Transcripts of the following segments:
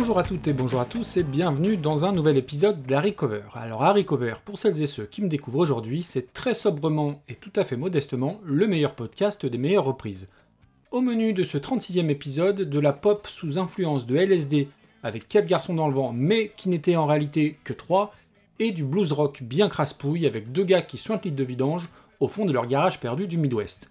Bonjour à toutes et bonjour à tous et bienvenue dans un nouvel épisode d'Harry Cover. Alors Harry Cover, pour celles et ceux qui me découvrent aujourd'hui, c'est très sobrement et tout à fait modestement le meilleur podcast des meilleures reprises. Au menu de ce 36e épisode, de la pop sous influence de LSD avec 4 garçons dans le vent mais qui n'étaient en réalité que 3, et du blues rock bien crasse-pouille avec deux gars qui sointent l'île de vidange au fond de leur garage perdu du Midwest.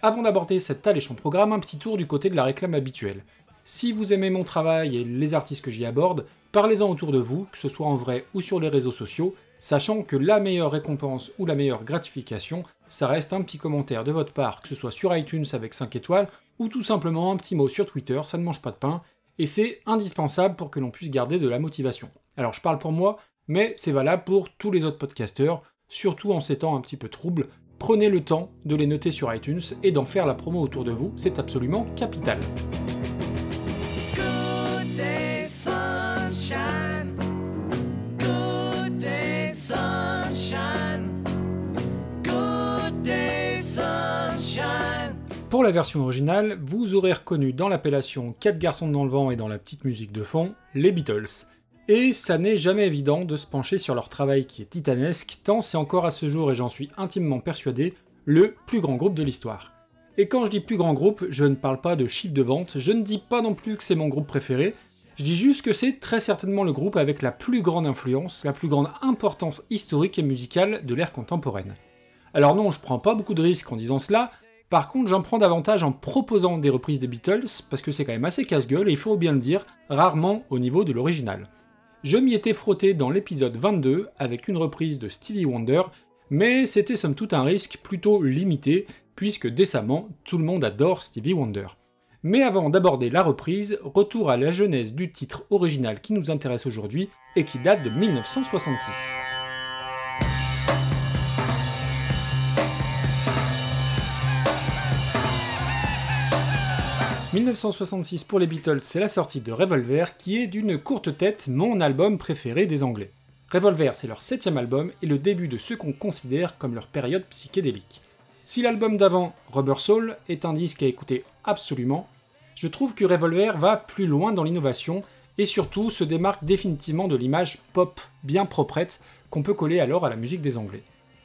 Avant d'aborder cet alléchant programme, un petit tour du côté de la réclame habituelle. Si vous aimez mon travail et les artistes que j'y aborde, parlez-en autour de vous, que ce soit en vrai ou sur les réseaux sociaux, sachant que la meilleure récompense ou la meilleure gratification, ça reste un petit commentaire de votre part, que ce soit sur iTunes avec 5 étoiles, ou tout simplement un petit mot sur Twitter, ça ne mange pas de pain, et c'est indispensable pour que l'on puisse garder de la motivation. Alors je parle pour moi, mais c'est valable pour tous les autres podcasteurs, surtout en ces temps un petit peu troubles. Prenez le temps de les noter sur iTunes et d'en faire la promo autour de vous, c'est absolument capital. Pour la version originale, vous aurez reconnu dans l'appellation 4 garçons dans le vent et dans la petite musique de fond, les Beatles. Et ça n'est jamais évident de se pencher sur leur travail qui est titanesque, tant c'est encore à ce jour, et j'en suis intimement persuadé, le plus grand groupe de l'histoire. Et quand je dis plus grand groupe, je ne parle pas de chiffre de vente, je ne dis pas non plus que c'est mon groupe préféré, je dis juste que c'est très certainement le groupe avec la plus grande influence, la plus grande importance historique et musicale de l'ère contemporaine. Alors non, je prends pas beaucoup de risques en disant cela, par contre, j'en prends davantage en proposant des reprises des Beatles, parce que c'est quand même assez casse-gueule, et il faut bien le dire, rarement au niveau de l'original. Je m'y étais frotté dans l'épisode 22 avec une reprise de Stevie Wonder, mais c'était somme toute un risque plutôt limité, puisque décemment, tout le monde adore Stevie Wonder. Mais avant d'aborder la reprise, retour à la genèse du titre original qui nous intéresse aujourd'hui et qui date de 1966. 1966 pour les Beatles, c'est la sortie de Revolver, qui est d'une courte tête mon album préféré des Anglais. Revolver, c'est leur septième album et le début de ce qu'on considère comme leur période psychédélique. Si l'album d'avant, Rubber Soul, est un disque à écouter absolument, je trouve que Revolver va plus loin dans l'innovation et surtout se démarque définitivement de l'image pop bien proprette qu'on peut coller alors à la musique des Anglais.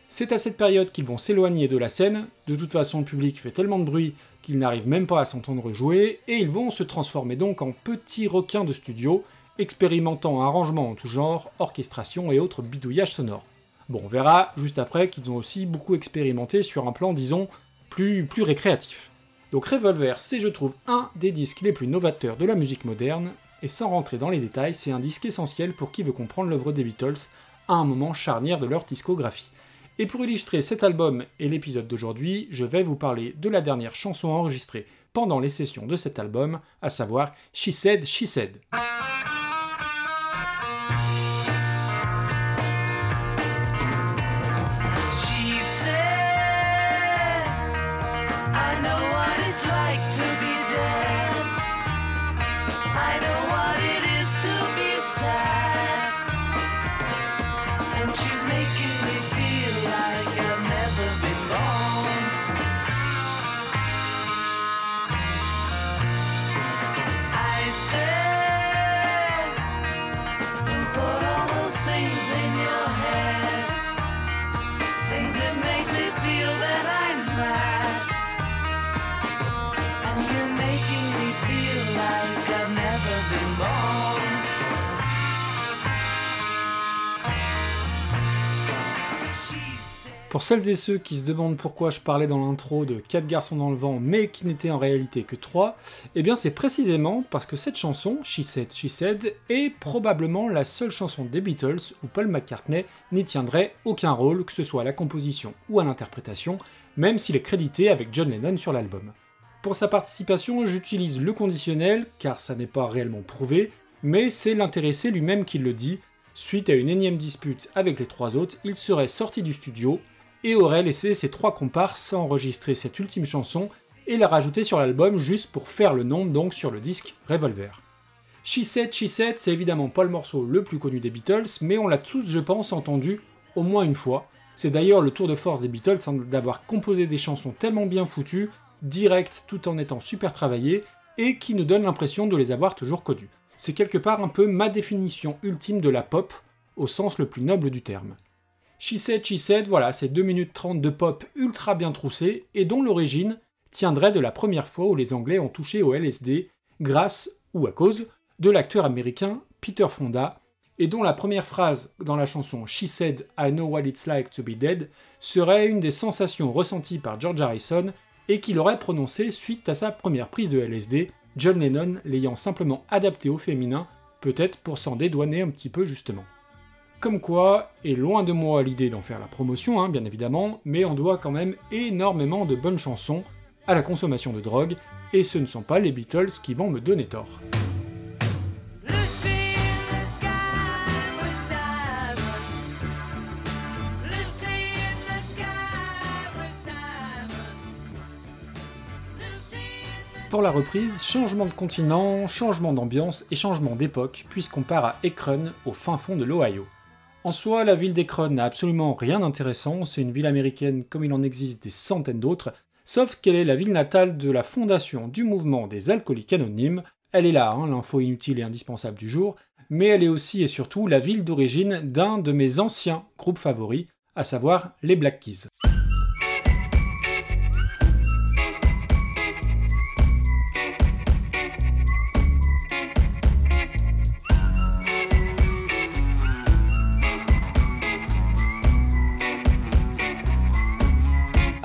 C'est à cette période qu'ils vont s'éloigner de la scène, de toute façon le public fait tellement de bruit qu'ils n'arrivent même pas à s'entendre jouer, et ils vont se transformer donc en petits requins de studio, expérimentant arrangements en tout genre, orchestration et autres bidouillages sonores. Bon, on verra juste après qu'ils ont aussi beaucoup expérimenté sur un plan, disons, plus, plus récréatif. Donc Revolver, c'est je trouve un des disques les plus novateurs de la musique moderne, et sans rentrer dans les détails, c'est un disque essentiel pour qui veut comprendre l'œuvre des Beatles à un moment charnière de leur discographie. Et pour illustrer cet album et l'épisode d'aujourd'hui, je vais vous parler de la dernière chanson enregistrée pendant les sessions de cet album, à savoir She Said, She Said. 'Pour celles et ceux qui se demandent pourquoi je parlais dans l'intro de 4 garçons dans le vent mais qui n'étaient en réalité que 3, eh bien c'est précisément parce que cette chanson, She Said, She Said, est probablement la seule chanson des Beatles où Paul McCartney n'y tiendrait aucun rôle, que ce soit à la composition ou à l'interprétation, même s'il est crédité avec John Lennon sur l'album. Pour sa participation, j'utilise le conditionnel car ça n'est pas réellement prouvé, mais c'est l'intéressé lui-même qui le dit. Suite à une énième dispute avec les trois autres, il serait sorti du studio et aurait laissé ses trois comparses enregistrer cette ultime chanson et la rajouter sur l'album juste pour faire le nom donc sur le disque Revolver. She Said, She Said, c'est évidemment pas le morceau le plus connu des Beatles, mais on l'a tous, je pense, entendu au moins une fois. C'est d'ailleurs le tour de force des Beatles hein, d'avoir composé des chansons tellement bien foutues, directes tout en étant super travaillées, et qui nous donnent l'impression de les avoir toujours connues. C'est quelque part un peu ma définition ultime de la pop, au sens le plus noble du terme. She Said, She Said, voilà, c'est 2 minutes 30 de pop ultra bien troussé, et dont l'origine tiendrait de la première fois où les Anglais ont touché au LSD, grâce, ou à cause, de l'acteur américain Peter Fonda, et dont la première phrase dans la chanson She Said I Know What It's Like to Be Dead serait une des sensations ressenties par George Harrison et qu'il aurait prononcé suite à sa première prise de LSD, John Lennon l'ayant simplement adapté au féminin, peut-être pour s'en dédouaner un petit peu justement. Comme quoi, et loin de moi l'idée d'en faire la promotion, hein, bien évidemment, mais on doit quand même énormément de bonnes chansons à la consommation de drogue, et ce ne sont pas les Beatles qui vont me donner tort. Pour la reprise, changement de continent, changement d'ambiance et changement d'époque, puisqu'on part à Akron, au fin fond de l'Ohio. En soi, la ville d'Akron n'a absolument rien d'intéressant, c'est une ville américaine comme il en existe des centaines d'autres, sauf qu'elle est la ville natale de la fondation du mouvement des alcooliques anonymes, elle est là, hein, l'info inutile et indispensable du jour, mais elle est aussi et surtout la ville d'origine d'un de mes anciens groupes favoris, à savoir les Black Keys.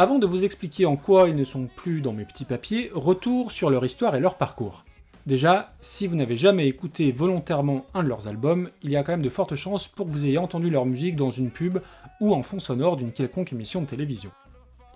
Avant de vous expliquer en quoi ils ne sont plus dans mes petits papiers, retour sur leur histoire et leur parcours. Déjà, si vous n'avez jamais écouté volontairement un de leurs albums, il y a quand même de fortes chances pour que vous ayez entendu leur musique dans une pub ou en fond sonore d'une quelconque émission de télévision.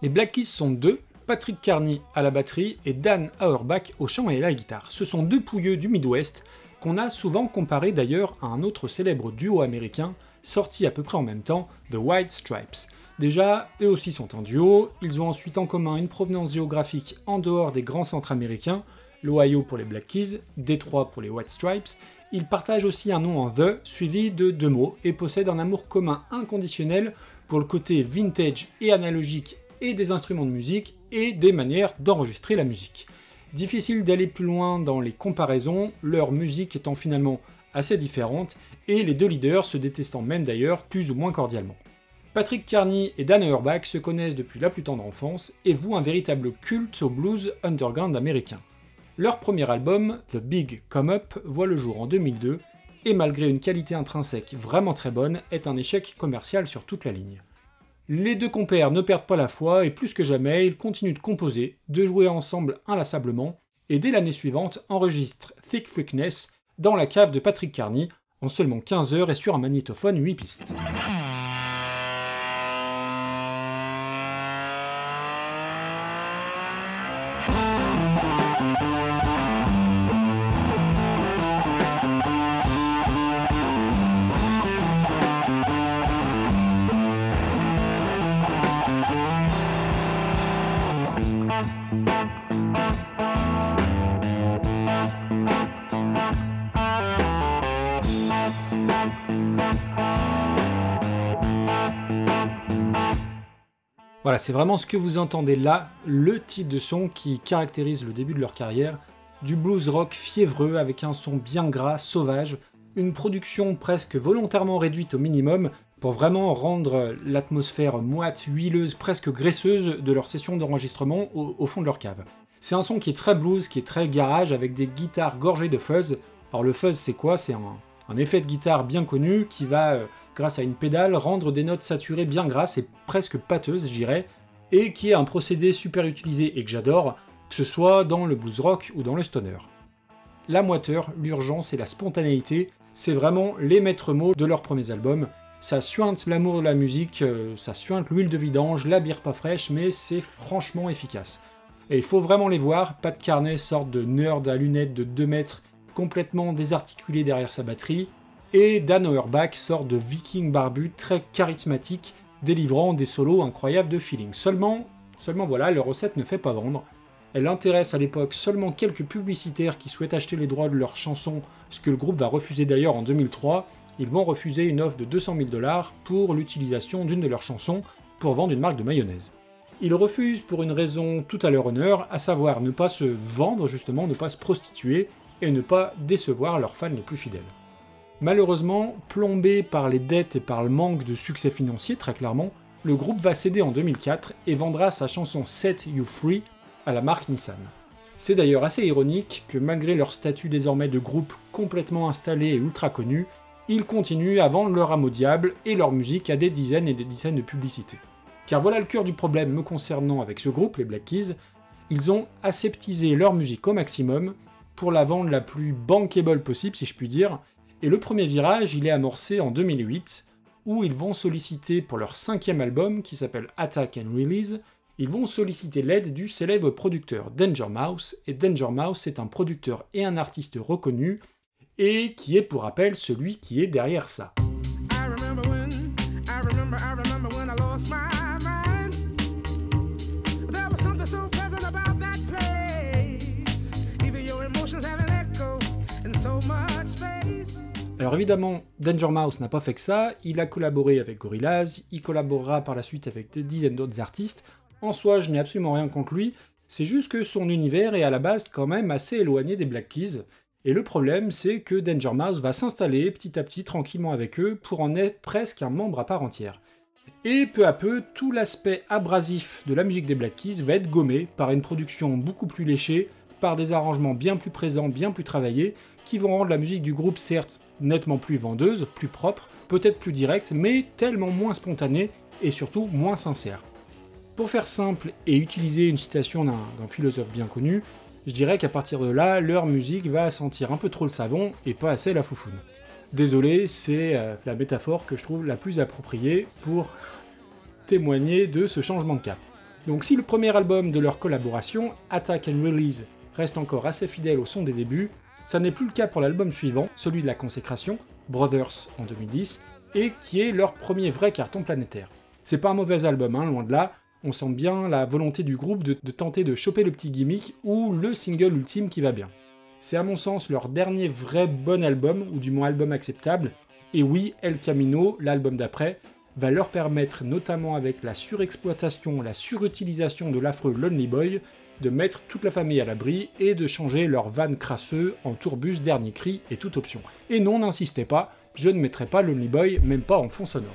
Les Black Keys sont deux, Patrick Carney à la batterie et Dan Auerbach au chant et à la guitare. Ce sont deux pouilleux du Midwest qu'on a souvent comparé d'ailleurs à un autre célèbre duo américain sorti à peu près en même temps, The White Stripes. Déjà, eux aussi sont un duo, ils ont ensuite en commun une provenance géographique en dehors des grands centres américains, l'Ohio pour les Black Keys, Détroit pour les White Stripes, ils partagent aussi un nom en The suivi de deux mots et possèdent un amour commun inconditionnel pour le côté vintage et analogique et des instruments de musique et des manières d'enregistrer la musique. Difficile d'aller plus loin dans les comparaisons, leur musique étant finalement assez différente et les deux leaders se détestant même d'ailleurs plus ou moins cordialement. Patrick Carney et Dan Auerbach se connaissent depuis la plus tendre enfance et vouent un véritable culte au blues underground américain. Leur premier album, The Big Come Up, voit le jour en 2002 et malgré une qualité intrinsèque vraiment très bonne, est un échec commercial sur toute la ligne. Les deux compères ne perdent pas la foi et plus que jamais, ils continuent de composer, de jouer ensemble inlassablement, et dès l'année suivante enregistrent Thick Freakness dans la cave de Patrick Carney en seulement 15 heures et sur un magnétophone 8 pistes. Voilà, c'est vraiment ce que vous entendez là, le type de son qui caractérise le début de leur carrière, du blues rock fiévreux avec un son bien gras, sauvage, une production presque volontairement réduite au minimum pour vraiment rendre l'atmosphère moite, huileuse, presque graisseuse de leur session d'enregistrement au, fond de leur cave. C'est un son qui est très blues, qui est très garage, avec des guitares gorgées de fuzz. Alors le fuzz c'est quoi? C'est un, effet de guitare bien connu qui va euh, grâce à une pédale, rendre des notes saturées bien grasses et presque pâteuses, j'irais, et qui est un procédé super utilisé et que j'adore, que ce soit dans le blues rock ou dans le stoner. La moiteur, l'urgence et la spontanéité, c'est vraiment les maîtres mots de leurs premiers albums. Ça suinte l'amour de la musique, euh, ça suinte l'huile de vidange, la bière pas fraîche, mais c'est franchement efficace. Et il faut vraiment les voir, Pat Carnet, sorte de nerd à lunettes de 2 mètres, complètement désarticulé derrière sa batterie, et Dan Auerbach sort de viking barbu très charismatique, délivrant des solos incroyables de feeling. Seulement, seulement voilà, leur recette ne fait pas vendre. Elle intéresse à l'époque seulement quelques publicitaires qui souhaitent acheter les droits de leurs chansons, ce que le groupe va refuser d'ailleurs en 2003. Ils vont refuser une offre de 200 000 dollars pour l'utilisation d'une de leurs chansons pour vendre une marque de mayonnaise. Ils refusent pour une raison tout à leur honneur, à savoir ne pas se vendre justement, ne pas se prostituer, et ne pas décevoir leurs fans les plus fidèles. Malheureusement, plombé par les dettes et par le manque de succès financier très clairement, le groupe va céder en 2004 et vendra sa chanson Set You Free à la marque Nissan. C'est d'ailleurs assez ironique que malgré leur statut désormais de groupe complètement installé et ultra connu, ils continuent à vendre leur âme au diable et leur musique à des dizaines et des dizaines de publicités. Car voilà le cœur du problème me concernant avec ce groupe, les Black Keys, ils ont aseptisé leur musique au maximum pour la vendre la plus bankable possible si je puis dire, et le premier virage il est amorcé en 2008, où ils vont solliciter pour leur cinquième album qui s'appelle Attack and Release, ils vont solliciter l'aide du célèbre producteur Danger Mouse, et Danger Mouse est un producteur et un artiste reconnu, et qui est pour rappel celui qui est derrière ça. Alors évidemment, Danger Mouse n'a pas fait que ça, il a collaboré avec Gorillaz, il collaborera par la suite avec des dizaines d'autres artistes. En soi, je n'ai absolument rien contre lui, c'est juste que son univers est à la base quand même assez éloigné des Black Keys, et le problème, c'est que Danger Mouse va s'installer petit à petit tranquillement avec eux pour en être presque un membre à part entière. Et peu à peu, tout l'aspect abrasif de la musique des Black Keys va être gommé par une production beaucoup plus léchée, par des arrangements bien plus présents, bien plus travaillés, qui vont rendre la musique du groupe certes nettement plus vendeuse, plus propre, peut-être plus directe, mais tellement moins spontanée et surtout moins sincère. Pour faire simple et utiliser une citation d'un philosophe bien connu, je dirais qu'à partir de là, leur musique va sentir un peu trop le savon et pas assez la foufoune. Désolé, c'est euh, la métaphore que je trouve la plus appropriée pour témoigner de ce changement de cap. Donc si le premier album de leur collaboration, Attack and Release, reste encore assez fidèle au son des débuts, ça n'est plus le cas pour l'album suivant, celui de la consécration, Brothers en 2010, et qui est leur premier vrai carton planétaire. C'est pas un mauvais album, hein, loin de là, on sent bien la volonté du groupe de, tenter de choper le petit gimmick ou le single ultime qui va bien. C'est à mon sens leur dernier vrai bon album, ou du moins album acceptable, et oui, El Camino, l'album d'après, va leur permettre, notamment avec la surexploitation, la surutilisation de l'affreux Lonely Boy, de mettre toute la famille à l'abri et de changer leur van crasseux en tourbus dernier cri et toute option. Et non, n'insistez pas, je ne mettrai pas Lonely Boy, même pas en fond sonore.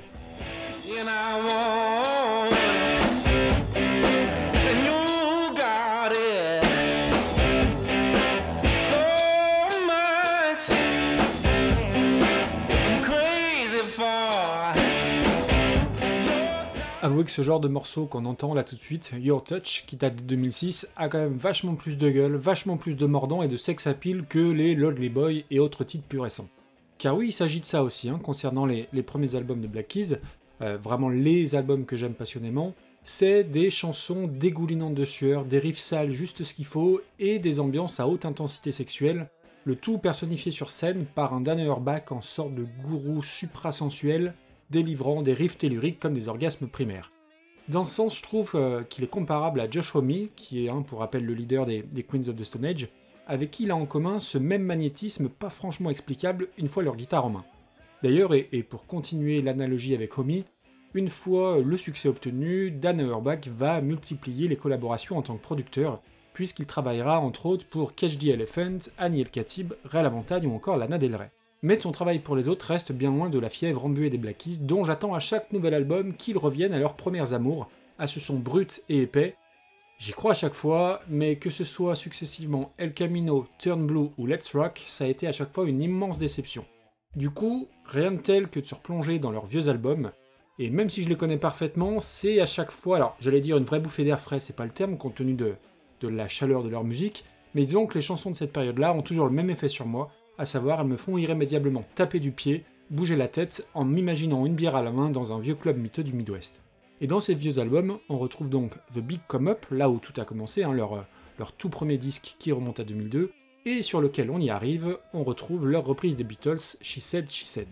Avouez que ce genre de morceau qu'on entend là tout de suite, Your Touch, qui date de 2006, a quand même vachement plus de gueule, vachement plus de mordant et de sex appeal que les Lonely Boy et autres titres plus récents. Car oui, il s'agit de ça aussi, hein, concernant les, premiers albums de Black Keys, euh, vraiment les albums que j'aime passionnément, c'est des chansons dégoulinantes de sueur, des riffs sales juste ce qu'il faut, et des ambiances à haute intensité sexuelle, le tout personnifié sur scène par un Dan Auerbach en sorte de gourou suprasensuel, délivrant des riffs telluriques comme des orgasmes primaires. Dans ce sens, je trouve euh, qu'il est comparable à Josh Homme, qui est, pour rappel, le leader des, Queens of the Stone Age, avec qui il a en commun ce même magnétisme pas franchement explicable une fois leur guitare en main. D'ailleurs, et, pour continuer l'analogie avec Homme, une fois le succès obtenu, Dan Auerbach va multiplier les collaborations en tant que producteur, puisqu'il travaillera entre autres pour Catch the Elephant, Annie El Khatib, Ray La Montagne ou encore Lana Del Rey mais son travail pour les autres reste bien loin de la fièvre embuée des Blackies, dont j'attends à chaque nouvel album qu'ils reviennent à leurs premières amours, à ce son brut et épais. J'y crois à chaque fois, mais que ce soit successivement El Camino, Turn Blue ou Let's Rock, ça a été à chaque fois une immense déception. Du coup, rien de tel que de se replonger dans leurs vieux albums, et même si je les connais parfaitement, c'est à chaque fois, alors j'allais dire une vraie bouffée d'air frais, c'est pas le terme compte tenu de, de la chaleur de leur musique, mais disons que les chansons de cette période-là ont toujours le même effet sur moi, à savoir elles me font irrémédiablement taper du pied, bouger la tête en m'imaginant une bière à la main dans un vieux club miteux du Midwest. Et dans ces vieux albums, on retrouve donc The Big Come Up, là où tout a commencé, hein, leur, leur tout premier disque qui remonte à 2002, et sur lequel on y arrive, on retrouve leur reprise des Beatles, She Said, She Said.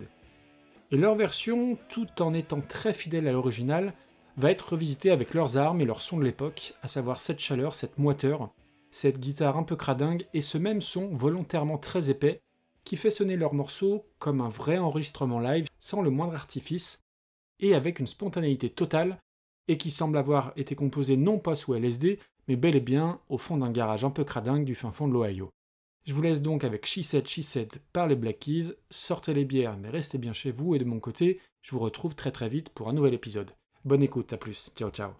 Et leur version, tout en étant très fidèle à l'original, va être revisitée avec leurs armes et leurs sons de l'époque, à savoir cette chaleur, cette moiteur, cette guitare un peu cradingue et ce même son volontairement très épais qui fait sonner leurs morceaux comme un vrai enregistrement live sans le moindre artifice et avec une spontanéité totale et qui semble avoir été composé non pas sous LSD mais bel et bien au fond d'un garage un peu cradingue du fin fond de l'Ohio. Je vous laisse donc avec She Said, She Said par les Black Keys. Sortez les bières, mais restez bien chez vous. Et de mon côté, je vous retrouve très très vite pour un nouvel épisode. Bonne écoute, à plus. Ciao ciao.